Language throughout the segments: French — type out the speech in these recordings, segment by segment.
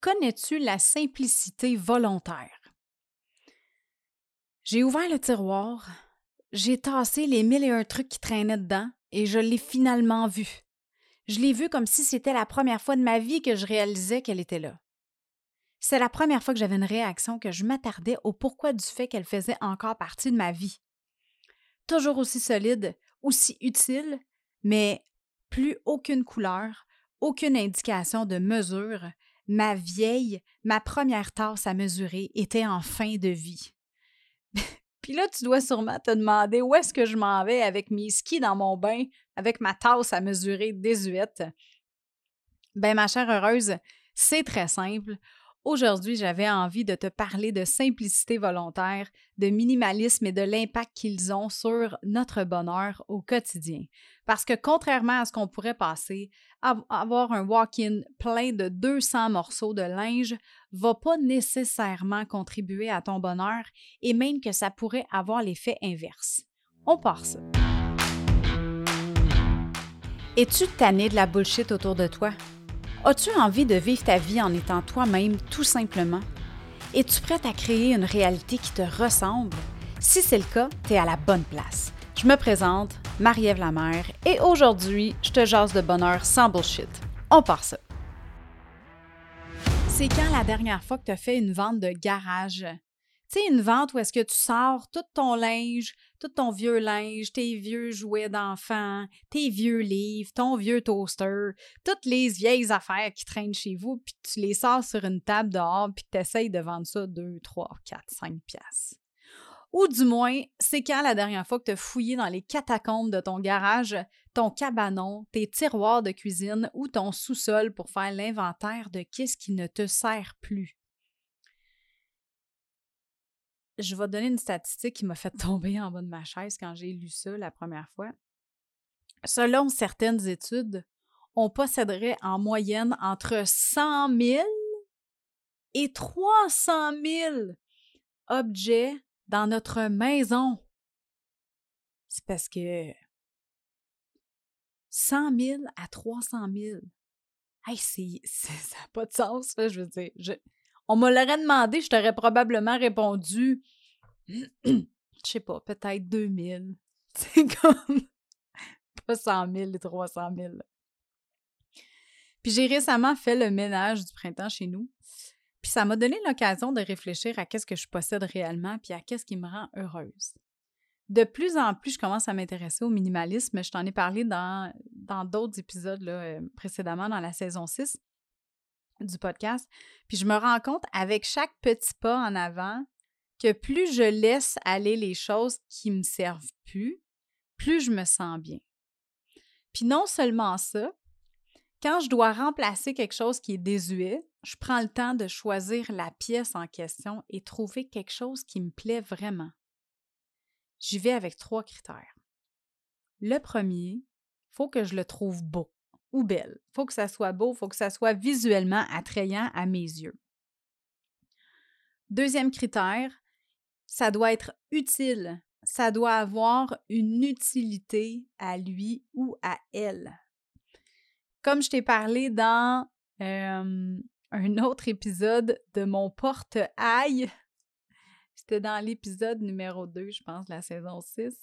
Connais-tu la simplicité volontaire? J'ai ouvert le tiroir, j'ai tassé les mille et un trucs qui traînaient dedans et je l'ai finalement vue. Je l'ai vue comme si c'était la première fois de ma vie que je réalisais qu'elle était là. C'est la première fois que j'avais une réaction que je m'attardais au pourquoi du fait qu'elle faisait encore partie de ma vie. Toujours aussi solide, aussi utile, mais plus aucune couleur, aucune indication de mesure, ma vieille, ma première tasse à mesurer était en fin de vie. Puis là, tu dois sûrement te demander où est-ce que je m'en vais avec mes skis dans mon bain, avec ma tasse à mesurer désuète. Ben, ma chère heureuse, c'est très simple. Aujourd'hui, j'avais envie de te parler de simplicité volontaire, de minimalisme et de l'impact qu'ils ont sur notre bonheur au quotidien. Parce que contrairement à ce qu'on pourrait passer, avoir un walk-in plein de 200 morceaux de linge va pas nécessairement contribuer à ton bonheur et même que ça pourrait avoir l'effet inverse. On part ça. Es-tu tanné de la bullshit autour de toi? As-tu envie de vivre ta vie en étant toi-même tout simplement? Es-tu prête à créer une réalité qui te ressemble? Si c'est le cas, tu à la bonne place. Je me présente, Marie-Ève Lamère, et aujourd'hui, je te jase de bonheur sans bullshit. On part ça. C'est quand la dernière fois que tu as fait une vente de garage? Tu sais, une vente où est-ce que tu sors tout ton linge, tout ton vieux linge, tes vieux jouets d'enfants, tes vieux livres, ton vieux toaster, toutes les vieilles affaires qui traînent chez vous, puis tu les sors sur une table dehors, puis tu essayes de vendre ça 2, 3, 4, 5 piastres. Ou du moins, c'est quand la dernière fois que tu as fouillé dans les catacombes de ton garage, ton cabanon, tes tiroirs de cuisine ou ton sous-sol pour faire l'inventaire de qu'est-ce qui ne te sert plus? Je vais donner une statistique qui m'a fait tomber en bas de ma chaise quand j'ai lu ça la première fois. Selon certaines études, on posséderait en moyenne entre 100 000 et 300 000 objets dans notre maison. C'est parce que 100 000 à 300 000. Hey, c'est, ça n'a pas de sens, je veux dire. On me l'aurait demandé, je t'aurais probablement répondu, je sais pas, peut-être 2000. C'est comme pas 100 000 et 300 000. Puis j'ai récemment fait le ménage du printemps chez nous. Puis ça m'a donné l'occasion de réfléchir à qu'est-ce que je possède réellement, puis à qu'est-ce qui me rend heureuse. De plus en plus, je commence à m'intéresser au minimalisme. Je t'en ai parlé dans d'autres épisodes là, euh, précédemment dans la saison 6 du podcast. Puis je me rends compte avec chaque petit pas en avant que plus je laisse aller les choses qui me servent plus, plus je me sens bien. Puis non seulement ça, quand je dois remplacer quelque chose qui est désuet, je prends le temps de choisir la pièce en question et trouver quelque chose qui me plaît vraiment. J'y vais avec trois critères. Le premier, faut que je le trouve beau ou belle. Faut que ça soit beau, faut que ça soit visuellement attrayant à mes yeux. Deuxième critère, ça doit être utile. Ça doit avoir une utilité à lui ou à elle. Comme je t'ai parlé dans un autre épisode de mon porte-ail, c'était dans l'épisode numéro 2, je pense, la saison 6,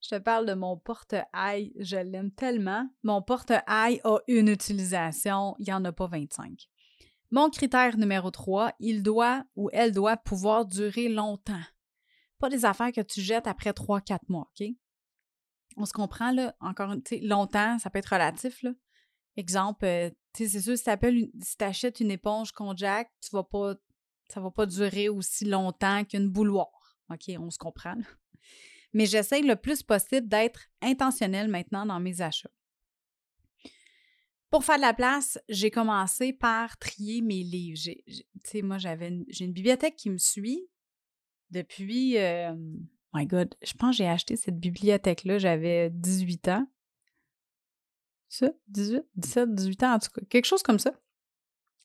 je te parle de mon porte-ail. Je l'aime tellement. Mon porte-ail a une utilisation. Il n'y en a pas 25. Mon critère numéro 3, il doit ou elle doit pouvoir durer longtemps. Pas des affaires que tu jettes après 3-4 mois, OK? On se comprend, là, encore, tu longtemps, ça peut être relatif, là. Exemple, euh, tu sais, c'est sûr, si tu achètes une éponge Conjac, tu vas pas, ça va pas durer aussi longtemps qu'une bouloire. OK, on se comprend, là mais j'essaie le plus possible d'être intentionnelle maintenant dans mes achats. Pour faire de la place, j'ai commencé par trier mes livres. Tu sais, moi, j'avais j'ai une bibliothèque qui me suit depuis. Euh, my God, je pense que j'ai acheté cette bibliothèque-là, j'avais 18 ans. Ça? 18, 17, 18 ans, en tout cas. Quelque chose comme ça.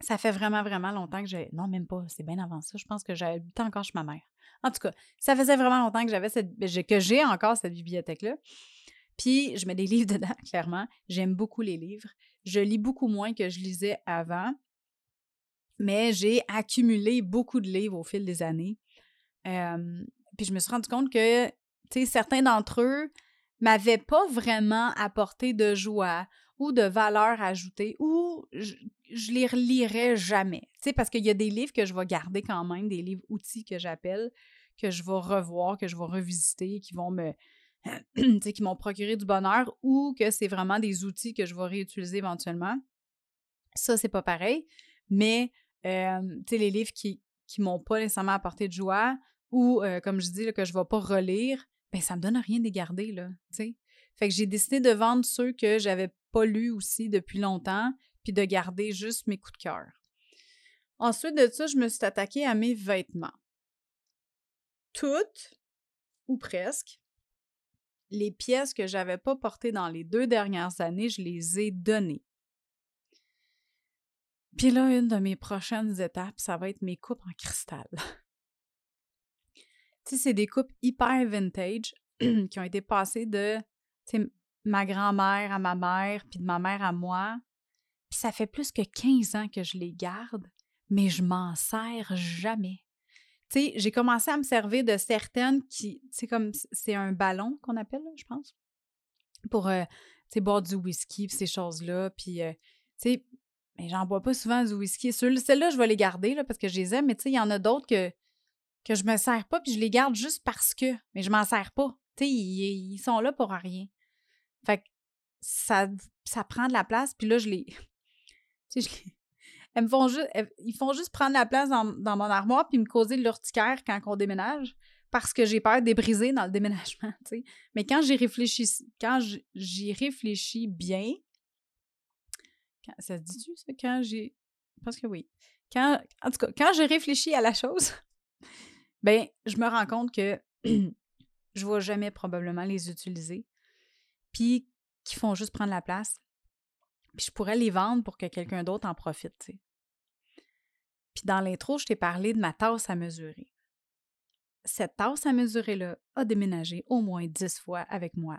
Ça fait vraiment, vraiment longtemps que j'ai. Non, même pas. C'est bien avant ça. Je pense que j'avais 8 ans encore chez ma mère. En tout cas, ça faisait vraiment longtemps que j'avais cette ben, que j'ai encore cette bibliothèque-là. Puis je mets des livres dedans, clairement. J'aime beaucoup les livres. Je lis beaucoup moins que je lisais avant. Mais j'ai accumulé beaucoup de livres au fil des années. puis je me suis rendu compte que, tu sais, certains d'entre eux m'avaient pas vraiment apporté de joie ou de valeur ajoutée ou je, les relirais jamais. Tu sais, parce qu'il y a des livres que je vais garder quand même, des livres outils que j'appelle, que je vais revoir, que je vais revisiter, qui vont me, qui m'ont procuré du bonheur ou que c'est vraiment des outils que je vais réutiliser éventuellement. Ça, c'est pas pareil. Mais, euh, tu sais, les livres qui qui m'ont pas nécessairement apporté de joie ou, euh, comme je dis, que je vais pas relire, ben ça me donne rien de les garder, là, tu sais. Fait que j'ai décidé de vendre ceux que j'avais pas lus aussi depuis longtemps, puis de garder juste mes coups de cœur. Ensuite de ça, je me suis attaquée à mes vêtements. Toutes, ou presque, les pièces que j'avais pas portées dans les deux dernières années, je les ai données. Puis là, une de mes prochaines étapes, ça va être mes coupes en cristal. c'est des coupes hyper vintage qui ont été passées de ma grand-mère à ma mère, puis de ma mère à moi. Puis ça fait plus que 15 ans que je les garde, mais je m'en sers jamais tu sais, j'ai commencé à me servir de certaines qui, c'est comme, c'est un ballon qu'on appelle, je pense, pour, euh, boire du whisky, ces choses-là. Puis, euh, tu sais, mais j'en bois pas souvent du whisky. Celles-là, je vais les garder, là, parce que je les aime, mais tu sais, il y en a d'autres que, que je me sers pas, puis je les garde juste parce que, mais je m'en sers pas. Tu sais, ils, ils, sont là pour rien. Fait que ça, ça prend de la place, puis là, je les... Tu sais, je les me font juste, ils font juste prendre la place dans, mon armoire puis me causer de l'urticaire quand on déménage parce que j'ai peur de briser dans le déménagement, Mais quand j'y réfléchis, quand j'y réfléchis bien, ça se dit-tu, ça? Quand j'ai. Parce que oui. Quand, en tout cas, quand je réfléchis à la chose, ben, je me rends compte que je ne vais jamais probablement les utiliser. Puis qu'ils font juste prendre la place. Puis je pourrais les vendre pour que quelqu'un d'autre en profite, puis dans l'intro, je t'ai parlé de ma tasse à mesurer. Cette tasse à mesurer-là a déménagé au moins dix fois avec moi.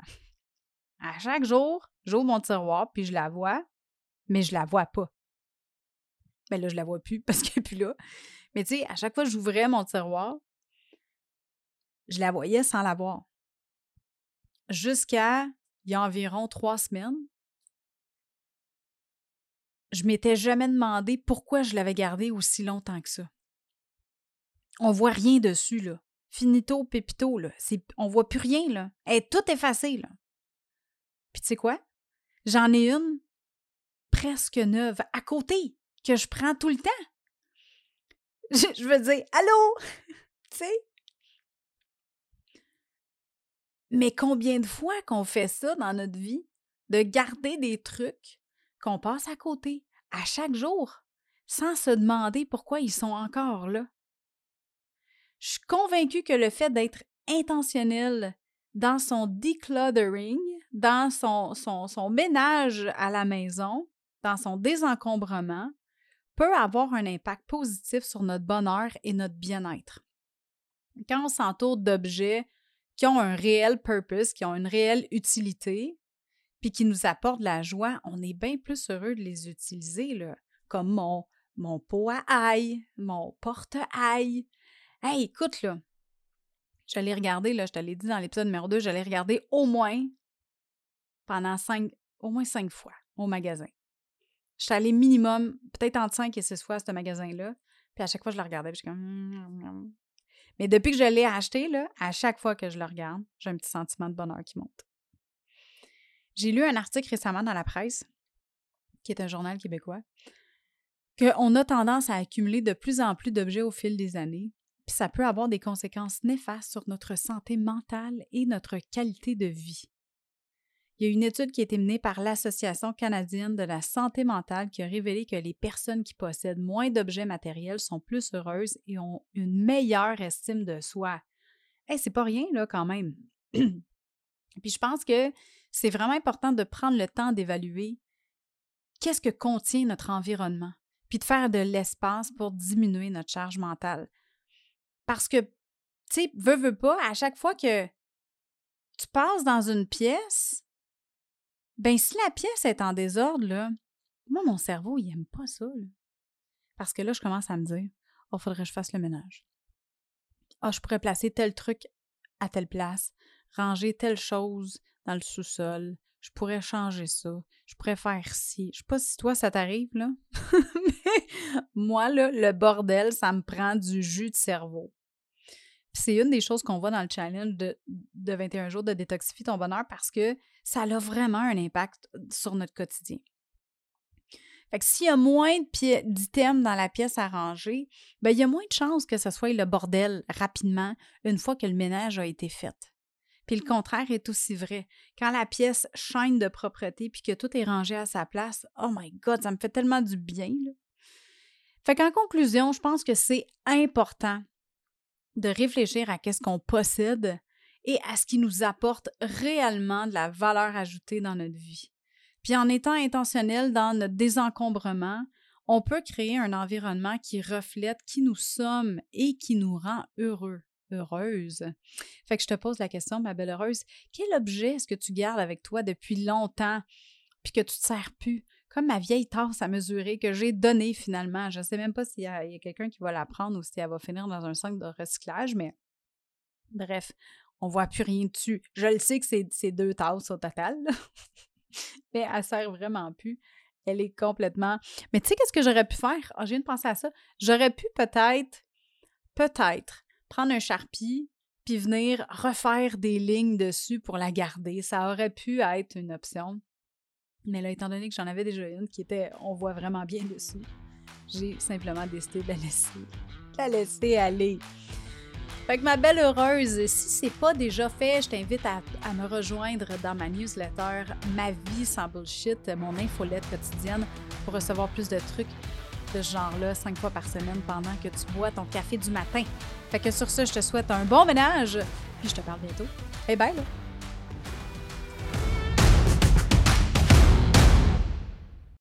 À chaque jour, j'ouvre mon tiroir puis je la vois, mais je la vois pas. Mais ben là, je la vois plus parce qu'elle n'est plus là. Mais tu sais, à chaque fois que j'ouvrais mon tiroir, je la voyais sans la voir. Jusqu'à il y a environ trois semaines, je m'étais jamais demandé pourquoi je l'avais gardé aussi longtemps que ça. On voit rien dessus, là. Finito, pépito, là. On voit plus rien, là. Elle est toute effacée, là. Puis tu sais quoi? J'en ai une presque neuve à côté que je prends tout le temps. Je, veux dire, allô? tu? Mais combien de fois qu'on fait ça dans notre vie? De garder des trucs qu'on passe à côté à chaque jour sans se demander pourquoi ils sont encore là. Je suis convaincue que le fait d'être intentionnel dans son decluttering, dans son, son, son, ménage à la maison, dans son désencombrement, peut avoir un impact positif sur notre bonheur et notre bien-être. Quand on s'entoure d'objets qui ont un réel purpose, qui ont une réelle utilité, puis qui nous apportent de la joie, on est bien plus heureux de les utiliser, là, comme mon, mon pot à ail, mon porte-ail. Hey, écoute, là, j'allais regarder, là, je te l'ai dit dans l'épisode numéro 2, j'allais regarder au moins pendant cinq, au moins cinq fois au magasin. Je suis allée minimum, peut-être entre cinq et six fois à ce magasin-là. Puis à chaque fois, je le regardais. Puis je suis comme. Mais depuis que je l'ai acheté, là, à chaque fois que je le regarde, j'ai un petit sentiment de bonheur qui monte. J'ai lu un article récemment dans la presse, qui est un journal québécois, qu'on a tendance à accumuler de plus en plus d'objets au fil des années, puis ça peut avoir des conséquences néfastes sur notre santé mentale et notre qualité de vie. Il y a une étude qui a été menée par l'Association canadienne de la santé mentale qui a révélé que les personnes qui possèdent moins d'objets matériels sont plus heureuses et ont une meilleure estime de soi. Eh, c'est pas rien, là, quand même. Puis je pense que c'est vraiment important de prendre le temps d'évaluer qu'est-ce que contient notre environnement, puis de faire de l'espace pour diminuer notre charge mentale. Parce que, tu sais, veux, veux pas, à chaque fois que tu passes dans une pièce, ben si la pièce est en désordre, là, moi, mon cerveau, il aime pas ça. Parce que là, je commence à me dire, oh, faudrait que je fasse le ménage. Ah, je pourrais placer tel truc à telle place, ranger telle chose dans le sous-sol, je pourrais changer ça, je pourrais faire ci. Je sais pas si toi ça t'arrive, là, mais moi, là, le bordel, ça me prend du jus de cerveau. C'est une des choses qu'on voit dans le challenge de, de 21 jours de détoxifier ton bonheur parce que ça a vraiment un impact sur notre quotidien. Fait que s'il y a moins d'items dans la pièce à ranger, ben, il y a moins de chances que ce soit le bordel rapidement une fois que le ménage a été fait. Puis le contraire est aussi vrai. Quand la pièce chaîne de propreté puis que tout est rangé à sa place, oh my God, ça me fait tellement du bien. Fait qu'en conclusion, je pense que c'est important de réfléchir à qu'est-ce qu'on possède et à ce qui nous apporte réellement de la valeur ajoutée dans notre vie. Puis en étant intentionnel dans notre désencombrement, on peut créer un environnement qui reflète qui nous sommes et qui nous rend heureux heureuse. Fait que je te pose la question, ma belle heureuse, quel objet est-ce que tu gardes avec toi depuis longtemps puis que tu ne te sers plus? Comme ma vieille tasse à mesurer que j'ai donnée finalement. Je ne sais même pas s'il y a, quelqu'un qui va la prendre ou si elle va finir dans un centre de recyclage, mais bref, on ne voit plus rien dessus. Je le sais que c'est deux tasses au total, mais elle ne sert vraiment plus. Elle est complètement. Mais tu sais, qu'est-ce que j'aurais pu faire? Ah, je viens de penser à ça. J'aurais pu peut-être, peut-être, prendre un charpie puis venir refaire des lignes dessus pour la garder. Ça aurait pu être une option. Mais là, étant donné que j'en avais déjà une qui était on voit vraiment bien dessus, j'ai simplement décidé de la laisser, la laisser aller. Fait que ma belle heureuse, si c'est pas déjà fait, je t'invite à, me rejoindre dans ma newsletter Ma vie sans bullshit, mon infolette quotidienne pour recevoir plus de trucs de ce genre-là cinq fois par semaine pendant que tu bois ton café du matin. Fait que sur ce, je te souhaite un bon ménage, puis je te parle bientôt. Et bye là!